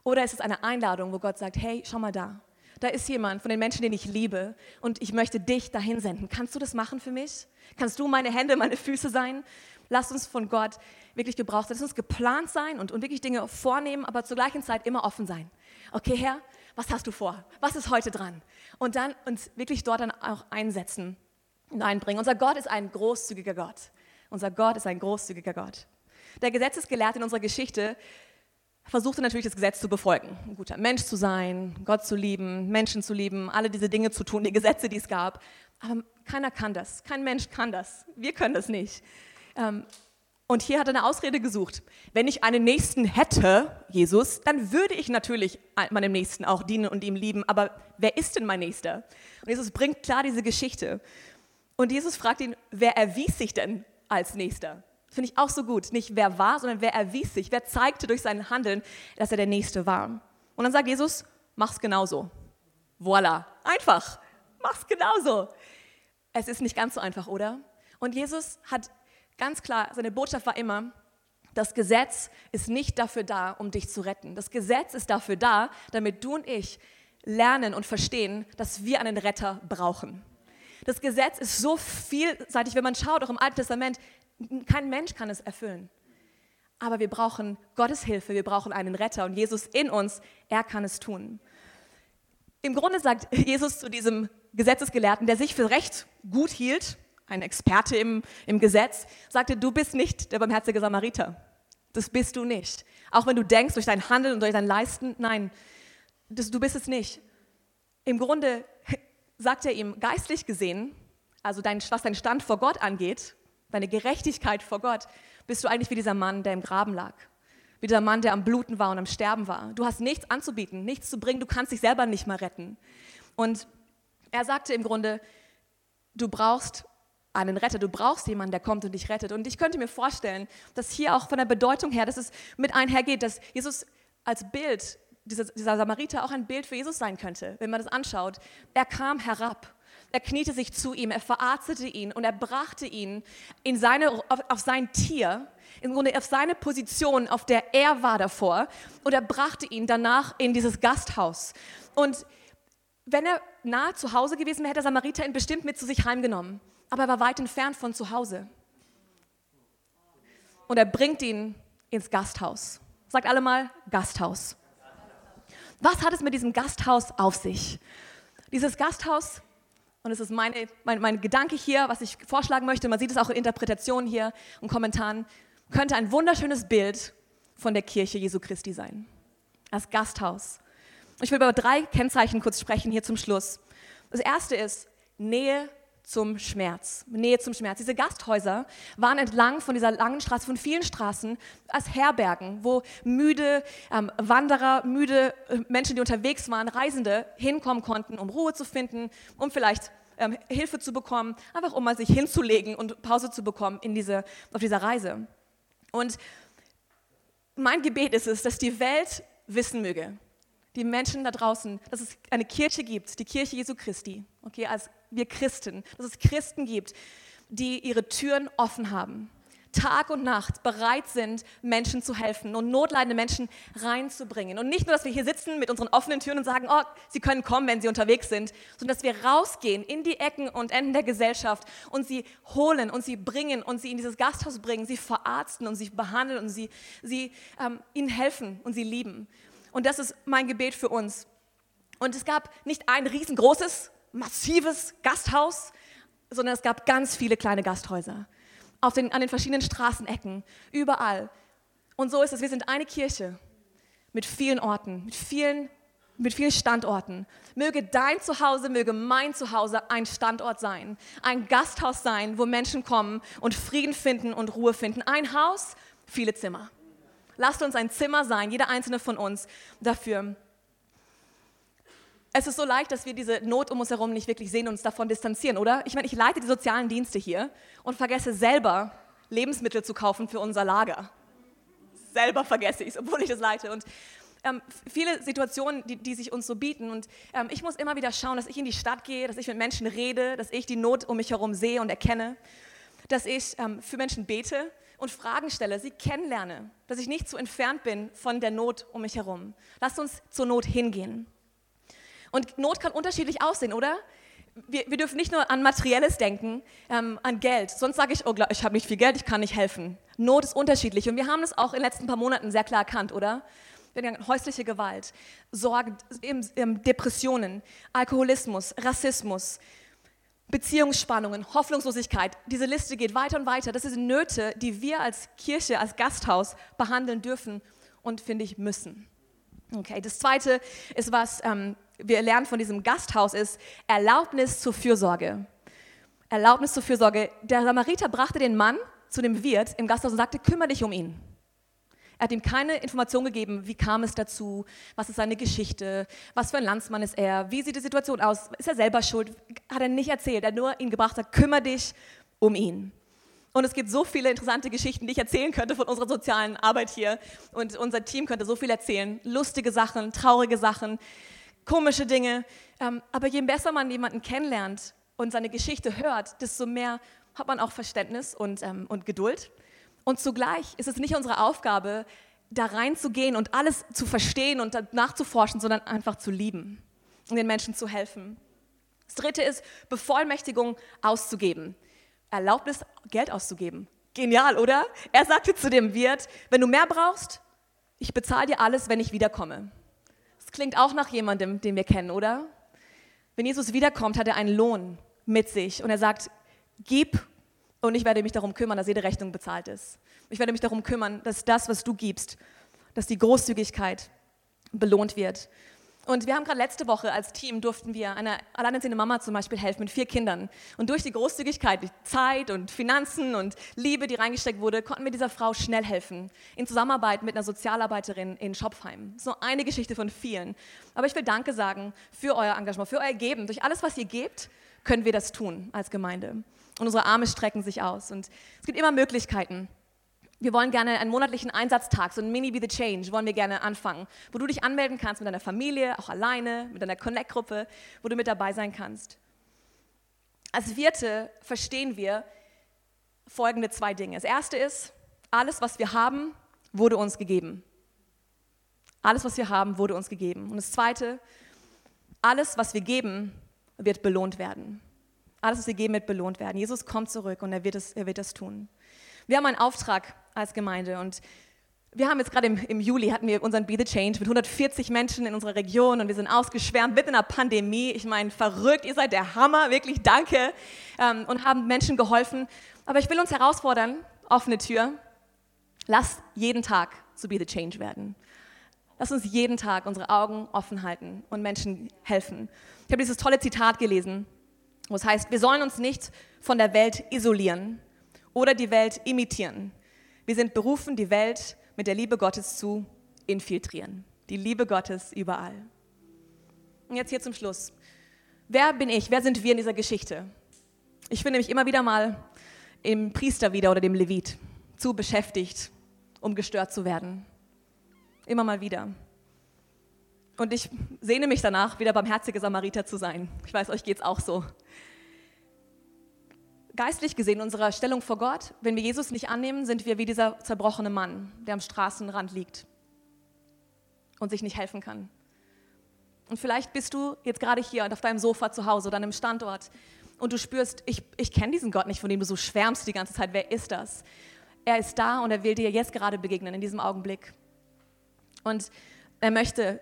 Oder ist es eine Einladung, wo Gott sagt, hey, schau mal da. Da ist jemand von den Menschen, den ich liebe und ich möchte dich dahin senden. Kannst du das machen für mich? Kannst du meine Hände, meine Füße sein? Lass uns von Gott wirklich gebraucht sein. Lass uns geplant sein und, und wirklich Dinge vornehmen, aber zur gleichen Zeit immer offen sein. Okay, Herr, was hast du vor? Was ist heute dran? Und dann uns wirklich dort dann auch einsetzen und einbringen. Unser Gott ist ein großzügiger Gott. Unser Gott ist ein großzügiger Gott. Der Gesetzesgelehrte in unserer Geschichte versuchte natürlich das Gesetz zu befolgen. Ein guter Mensch zu sein, Gott zu lieben, Menschen zu lieben, alle diese Dinge zu tun, die Gesetze, die es gab. Aber keiner kann das. Kein Mensch kann das. Wir können das nicht. Ähm, und hier hat er eine Ausrede gesucht. Wenn ich einen Nächsten hätte, Jesus, dann würde ich natürlich meinem Nächsten auch dienen und ihm lieben. Aber wer ist denn mein Nächster? Und Jesus bringt klar diese Geschichte. Und Jesus fragt ihn, wer erwies sich denn als Nächster? Finde ich auch so gut. Nicht wer war, sondern wer erwies sich. Wer zeigte durch sein Handeln, dass er der Nächste war. Und dann sagt Jesus, mach's genauso. Voila. Einfach. Mach's genauso. Es ist nicht ganz so einfach, oder? Und Jesus hat Ganz klar, seine Botschaft war immer, das Gesetz ist nicht dafür da, um dich zu retten. Das Gesetz ist dafür da, damit du und ich lernen und verstehen, dass wir einen Retter brauchen. Das Gesetz ist so vielseitig, wenn man schaut, auch im Alten Testament, kein Mensch kann es erfüllen. Aber wir brauchen Gottes Hilfe, wir brauchen einen Retter und Jesus in uns, er kann es tun. Im Grunde sagt Jesus zu diesem Gesetzesgelehrten, der sich für recht gut hielt, ein Experte im, im Gesetz, sagte, du bist nicht der barmherzige Samariter. Das bist du nicht. Auch wenn du denkst durch dein Handeln und durch dein Leisten, nein, das, du bist es nicht. Im Grunde sagt er ihm, geistlich gesehen, also dein, was dein Stand vor Gott angeht, deine Gerechtigkeit vor Gott, bist du eigentlich wie dieser Mann, der im Graben lag. Wie dieser Mann, der am Bluten war und am Sterben war. Du hast nichts anzubieten, nichts zu bringen, du kannst dich selber nicht mal retten. Und er sagte im Grunde, du brauchst einen Retter. Du brauchst jemanden, der kommt und dich rettet. Und ich könnte mir vorstellen, dass hier auch von der Bedeutung her, dass es mit einhergeht, dass Jesus als Bild, dieser, dieser Samariter auch ein Bild für Jesus sein könnte, wenn man das anschaut. Er kam herab. Er kniete sich zu ihm, er verarztete ihn und er brachte ihn in seine, auf, auf sein Tier, im Grunde auf seine Position, auf der er war davor, und er brachte ihn danach in dieses Gasthaus. Und wenn er nahe zu Hause gewesen wäre, hätte der Samariter ihn bestimmt mit zu sich heimgenommen aber er war weit entfernt von zu Hause. Und er bringt ihn ins Gasthaus. Sagt alle mal Gasthaus. Was hat es mit diesem Gasthaus auf sich? Dieses Gasthaus, und es ist meine, mein, mein Gedanke hier, was ich vorschlagen möchte, man sieht es auch in Interpretationen hier und Kommentaren, könnte ein wunderschönes Bild von der Kirche Jesu Christi sein. Als Gasthaus. Ich will über drei Kennzeichen kurz sprechen hier zum Schluss. Das erste ist Nähe zum Schmerz, Nähe zum Schmerz. Diese Gasthäuser waren entlang von dieser langen Straße, von vielen Straßen, als Herbergen, wo müde ähm, Wanderer, müde äh, Menschen, die unterwegs waren, Reisende hinkommen konnten, um Ruhe zu finden, um vielleicht ähm, Hilfe zu bekommen, einfach um mal sich hinzulegen und Pause zu bekommen in diese, auf dieser Reise. Und mein Gebet ist es, dass die Welt wissen möge, die Menschen da draußen, dass es eine Kirche gibt, die Kirche Jesu Christi, okay, als wir Christen, dass es Christen gibt, die ihre Türen offen haben, Tag und Nacht bereit sind, Menschen zu helfen und notleidende Menschen reinzubringen. Und nicht nur, dass wir hier sitzen mit unseren offenen Türen und sagen, oh, sie können kommen, wenn sie unterwegs sind, sondern dass wir rausgehen in die Ecken und Enden der Gesellschaft und sie holen und sie bringen und sie in dieses Gasthaus bringen, sie verarzten und sie behandeln und sie, sie ähm, ihnen helfen und sie lieben. Und das ist mein Gebet für uns. Und es gab nicht ein riesengroßes, massives Gasthaus, sondern es gab ganz viele kleine Gasthäuser auf den, an den verschiedenen Straßenecken, überall. Und so ist es, wir sind eine Kirche mit vielen Orten, mit vielen, mit vielen Standorten. Möge dein Zuhause, möge mein Zuhause ein Standort sein, ein Gasthaus sein, wo Menschen kommen und Frieden finden und Ruhe finden. Ein Haus, viele Zimmer. Lasst uns ein Zimmer sein, jeder einzelne von uns dafür. Es ist so leicht, dass wir diese Not um uns herum nicht wirklich sehen und uns davon distanzieren, oder? Ich meine, ich leite die sozialen Dienste hier und vergesse selber Lebensmittel zu kaufen für unser Lager. Selber vergesse ich es, obwohl ich das leite. Und ähm, viele Situationen, die, die, sich uns so bieten. Und ähm, ich muss immer wieder schauen, dass ich in die Stadt gehe, dass ich mit Menschen rede, dass ich die Not um mich herum sehe und erkenne, dass ich ähm, für Menschen bete und Fragen stelle, sie kennenlerne, dass ich nicht zu entfernt bin von der Not um mich herum. Lasst uns zur Not hingehen. Und Not kann unterschiedlich aussehen, oder? Wir, wir dürfen nicht nur an Materielles denken, ähm, an Geld. Sonst sage ich, oh, ich habe nicht viel Geld, ich kann nicht helfen. Not ist unterschiedlich. Und wir haben das auch in den letzten paar Monaten sehr klar erkannt, oder? häusliche Gewalt, Sorgen, Depressionen, Alkoholismus, Rassismus, Beziehungsspannungen, Hoffnungslosigkeit. Diese Liste geht weiter und weiter. Das sind Nöte, die wir als Kirche, als Gasthaus behandeln dürfen und, finde ich, müssen. Okay, das zweite ist was, ähm, wir lernen von diesem Gasthaus, ist Erlaubnis zur Fürsorge. Erlaubnis zur Fürsorge. Der Samariter brachte den Mann zu dem Wirt im Gasthaus und sagte, kümmere dich um ihn. Er hat ihm keine Information gegeben, wie kam es dazu, was ist seine Geschichte, was für ein Landsmann ist er, wie sieht die Situation aus, ist er selber schuld, hat er nicht erzählt, er hat nur ihn gebracht, sagt, kümmere dich um ihn. Und es gibt so viele interessante Geschichten, die ich erzählen könnte von unserer sozialen Arbeit hier. Und unser Team könnte so viel erzählen. Lustige Sachen, traurige Sachen, komische Dinge. Ähm, aber je besser man jemanden kennenlernt und seine Geschichte hört, desto mehr hat man auch Verständnis und, ähm, und Geduld. Und zugleich ist es nicht unsere Aufgabe, da reinzugehen und alles zu verstehen und nachzuforschen, sondern einfach zu lieben und den Menschen zu helfen. Das dritte ist, Bevollmächtigung auszugeben. Erlaubnis, Geld auszugeben. Genial, oder? Er sagte zu dem Wirt, wenn du mehr brauchst, ich bezahle dir alles, wenn ich wiederkomme. Klingt auch nach jemandem, den wir kennen, oder? Wenn Jesus wiederkommt, hat er einen Lohn mit sich und er sagt, gib und ich werde mich darum kümmern, dass jede Rechnung bezahlt ist. Ich werde mich darum kümmern, dass das, was du gibst, dass die Großzügigkeit belohnt wird. Und wir haben gerade letzte Woche als Team durften wir einer alleinerziehenden Mama zum Beispiel helfen mit vier Kindern. Und durch die Großzügigkeit, die Zeit und Finanzen und Liebe, die reingesteckt wurde, konnten wir dieser Frau schnell helfen. In Zusammenarbeit mit einer Sozialarbeiterin in Schopfheim. So eine Geschichte von vielen. Aber ich will Danke sagen für euer Engagement, für euer Geben. Durch alles, was ihr gebt, können wir das tun als Gemeinde. Und unsere Arme strecken sich aus. Und es gibt immer Möglichkeiten. Wir wollen gerne einen monatlichen Einsatztag, so ein Mini Be the Change, wollen wir gerne anfangen, wo du dich anmelden kannst mit deiner Familie, auch alleine, mit deiner Connect-Gruppe, wo du mit dabei sein kannst. Als Vierte verstehen wir folgende zwei Dinge. Das erste ist, alles, was wir haben, wurde uns gegeben. Alles, was wir haben, wurde uns gegeben. Und das zweite, alles, was wir geben, wird belohnt werden. Alles, was wir geben, wird belohnt werden. Jesus kommt zurück und er wird es, er wird es tun. Wir haben einen Auftrag als Gemeinde und wir haben jetzt gerade im, im, Juli hatten wir unseren Be the Change mit 140 Menschen in unserer Region und wir sind ausgeschwärmt mitten in einer Pandemie. Ich meine, verrückt, ihr seid der Hammer, wirklich danke ähm, und haben Menschen geholfen. Aber ich will uns herausfordern, offene Tür, lass jeden Tag zu Be the Change werden. Lass uns jeden Tag unsere Augen offen halten und Menschen helfen. Ich habe dieses tolle Zitat gelesen, wo es heißt, wir sollen uns nicht von der Welt isolieren oder die Welt imitieren wir sind berufen, die Welt mit der Liebe Gottes zu infiltrieren. Die Liebe Gottes überall. Und jetzt hier zum Schluss. Wer bin ich? Wer sind wir in dieser Geschichte? Ich finde mich immer wieder mal im Priester wieder oder dem Levit zu beschäftigt, um gestört zu werden. Immer mal wieder. Und ich sehne mich danach, wieder barmherzige Samariter zu sein. Ich weiß, euch geht es auch so. Geistlich gesehen, unserer Stellung vor Gott, wenn wir Jesus nicht annehmen, sind wir wie dieser zerbrochene Mann, der am Straßenrand liegt und sich nicht helfen kann. Und vielleicht bist du jetzt gerade hier auf deinem Sofa zu Hause oder an einem Standort und du spürst, ich, ich kenne diesen Gott nicht, von dem du so schwärmst die ganze Zeit. Wer ist das? Er ist da und er will dir jetzt gerade begegnen, in diesem Augenblick. Und er möchte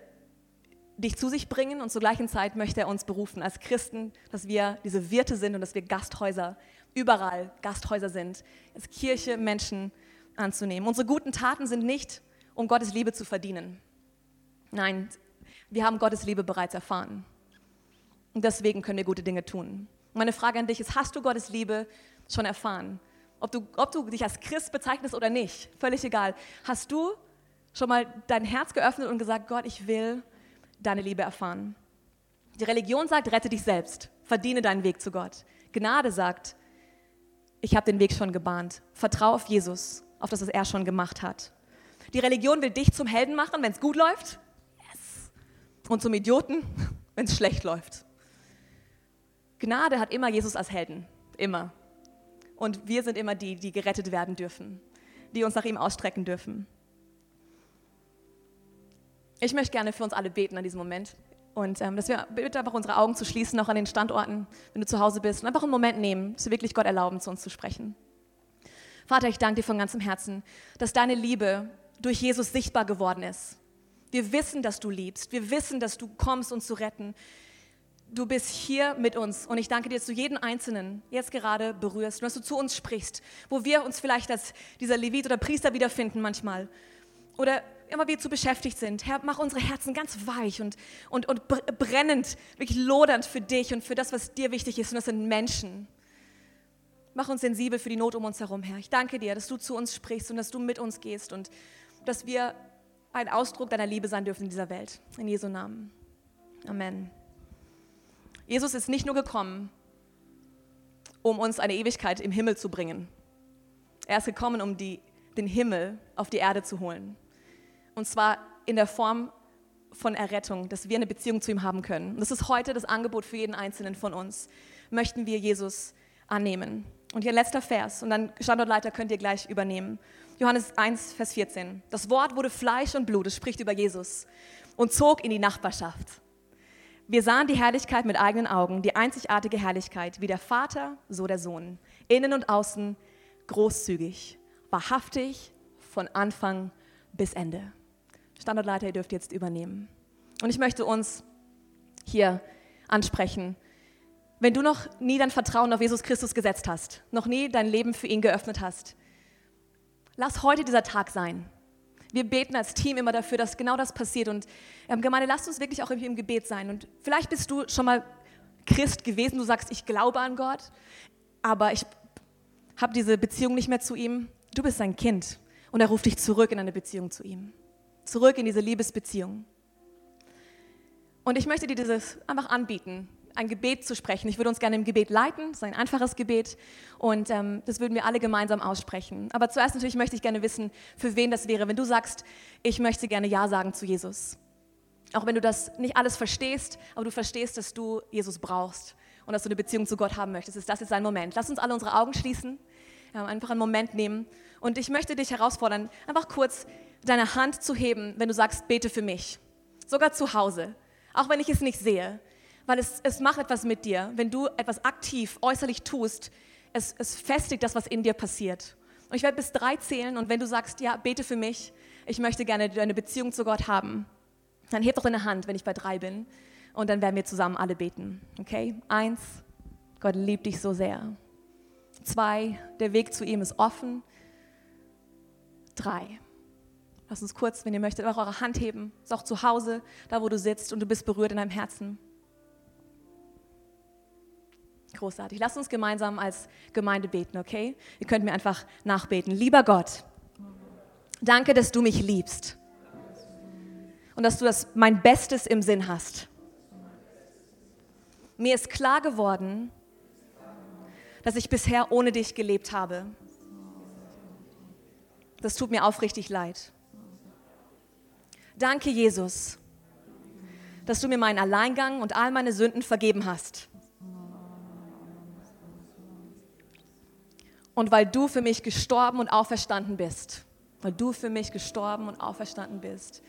dich zu sich bringen und zur gleichen Zeit möchte er uns berufen als Christen, dass wir diese Wirte sind und dass wir Gasthäuser, überall Gasthäuser sind, als Kirche Menschen anzunehmen. Unsere guten Taten sind nicht, um Gottes Liebe zu verdienen. Nein, wir haben Gottes Liebe bereits erfahren. Und deswegen können wir gute Dinge tun. Meine Frage an dich ist, hast du Gottes Liebe schon erfahren? Ob du, ob du dich als Christ bezeichnest oder nicht, völlig egal. Hast du schon mal dein Herz geöffnet und gesagt, Gott, ich will deine Liebe erfahren. Die Religion sagt, rette dich selbst, verdiene deinen Weg zu Gott. Gnade sagt, ich habe den Weg schon gebahnt. Vertraue auf Jesus, auf das, was er schon gemacht hat. Die Religion will dich zum Helden machen, wenn es gut läuft. Yes. Und zum Idioten, wenn es schlecht läuft. Gnade hat immer Jesus als Helden. Immer. Und wir sind immer die, die gerettet werden dürfen, die uns nach ihm ausstrecken dürfen. Ich möchte gerne für uns alle beten an diesem Moment. Und ähm, dass wir bitte einfach unsere Augen zu schließen, noch an den Standorten, wenn du zu Hause bist, und einfach einen Moment nehmen, dass wir wirklich Gott erlauben, zu uns zu sprechen. Vater, ich danke dir von ganzem Herzen, dass deine Liebe durch Jesus sichtbar geworden ist. Wir wissen, dass du liebst. Wir wissen, dass du kommst, uns zu retten. Du bist hier mit uns und ich danke dir, dass du jeden Einzelnen jetzt gerade berührst und dass du zu uns sprichst, wo wir uns vielleicht als dieser Levit oder Priester wiederfinden manchmal. Oder immer wieder zu beschäftigt sind. Herr, mach unsere Herzen ganz weich und, und, und brennend, wirklich lodernd für dich und für das, was dir wichtig ist. Und das sind Menschen. Mach uns sensibel für die Not um uns herum, Herr. Ich danke dir, dass du zu uns sprichst und dass du mit uns gehst und dass wir ein Ausdruck deiner Liebe sein dürfen in dieser Welt. In Jesu Namen. Amen. Jesus ist nicht nur gekommen, um uns eine Ewigkeit im Himmel zu bringen. Er ist gekommen, um die, den Himmel auf die Erde zu holen. Und zwar in der Form von Errettung, dass wir eine Beziehung zu ihm haben können. Und das ist heute das Angebot für jeden Einzelnen von uns. Möchten wir Jesus annehmen. Und hier letzter Vers, und dann Standortleiter könnt ihr gleich übernehmen. Johannes 1, Vers 14. Das Wort wurde Fleisch und Blut, es spricht über Jesus, und zog in die Nachbarschaft. Wir sahen die Herrlichkeit mit eigenen Augen, die einzigartige Herrlichkeit, wie der Vater, so der Sohn. Innen und außen großzügig, wahrhaftig von Anfang bis Ende. Standortleiter, ihr dürft jetzt übernehmen. Und ich möchte uns hier ansprechen. Wenn du noch nie dein Vertrauen auf Jesus Christus gesetzt hast, noch nie dein Leben für ihn geöffnet hast, lass heute dieser Tag sein. Wir beten als Team immer dafür, dass genau das passiert. Und ähm, Gemeinde, lasst uns wirklich auch im Gebet sein. Und vielleicht bist du schon mal Christ gewesen, du sagst, ich glaube an Gott, aber ich habe diese Beziehung nicht mehr zu ihm. Du bist sein Kind und er ruft dich zurück in eine Beziehung zu ihm zurück in diese Liebesbeziehung. Und ich möchte dir dieses einfach anbieten, ein Gebet zu sprechen. Ich würde uns gerne im Gebet leiten, das ist ein einfaches Gebet und ähm, das würden wir alle gemeinsam aussprechen. Aber zuerst natürlich möchte ich gerne wissen, für wen das wäre, wenn du sagst, ich möchte gerne Ja sagen zu Jesus. Auch wenn du das nicht alles verstehst, aber du verstehst, dass du Jesus brauchst und dass du eine Beziehung zu Gott haben möchtest, ist das jetzt ein Moment. Lass uns alle unsere Augen schließen, einfach einen Moment nehmen und ich möchte dich herausfordern, einfach kurz deine Hand zu heben, wenn du sagst, bete für mich. Sogar zu Hause, auch wenn ich es nicht sehe. Weil es, es macht etwas mit dir, wenn du etwas aktiv, äußerlich tust. Es, es festigt das, was in dir passiert. Und ich werde bis drei zählen und wenn du sagst, ja, bete für mich, ich möchte gerne eine Beziehung zu Gott haben, dann heb doch deine Hand, wenn ich bei drei bin. Und dann werden wir zusammen alle beten. Okay? Eins, Gott liebt dich so sehr. Zwei, der Weg zu ihm ist offen. Drei, Lass uns kurz, wenn ihr möchtet, auch eure Hand heben. Ist auch zu Hause, da wo du sitzt und du bist berührt in deinem Herzen. Großartig. Lass uns gemeinsam als Gemeinde beten, okay? Ihr könnt mir einfach nachbeten. Lieber Gott, danke, dass du mich liebst und dass du das mein Bestes im Sinn hast. Mir ist klar geworden, dass ich bisher ohne dich gelebt habe. Das tut mir aufrichtig leid. Danke, Jesus, dass du mir meinen Alleingang und all meine Sünden vergeben hast. Und weil du für mich gestorben und auferstanden bist, weil du für mich gestorben und auferstanden bist,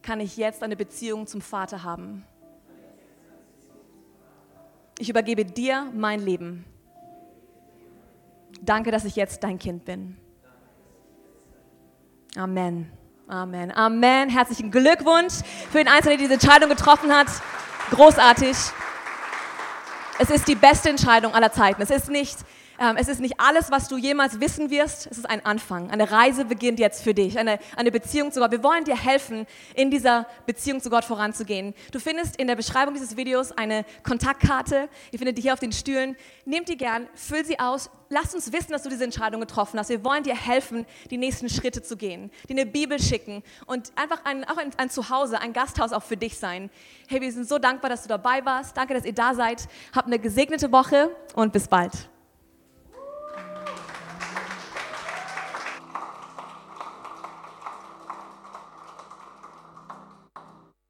kann ich jetzt eine Beziehung zum Vater haben. Ich übergebe dir mein Leben. Danke, dass ich jetzt dein Kind bin. Amen. Amen. Amen. Herzlichen Glückwunsch für den Einzelnen, der diese Entscheidung getroffen hat. Großartig. Es ist die beste Entscheidung aller Zeiten. Es ist nicht es ist nicht alles, was du jemals wissen wirst. Es ist ein Anfang. Eine Reise beginnt jetzt für dich. Eine, eine Beziehung zu Gott. Wir wollen dir helfen, in dieser Beziehung zu Gott voranzugehen. Du findest in der Beschreibung dieses Videos eine Kontaktkarte. Ihr findet die hier auf den Stühlen. Nehmt die gern, füll sie aus. Lass uns wissen, dass du diese Entscheidung getroffen hast. Wir wollen dir helfen, die nächsten Schritte zu gehen. Dir eine Bibel schicken und einfach ein, auch ein, ein Zuhause, ein Gasthaus auch für dich sein. Hey, wir sind so dankbar, dass du dabei warst. Danke, dass ihr da seid. Habt eine gesegnete Woche und bis bald.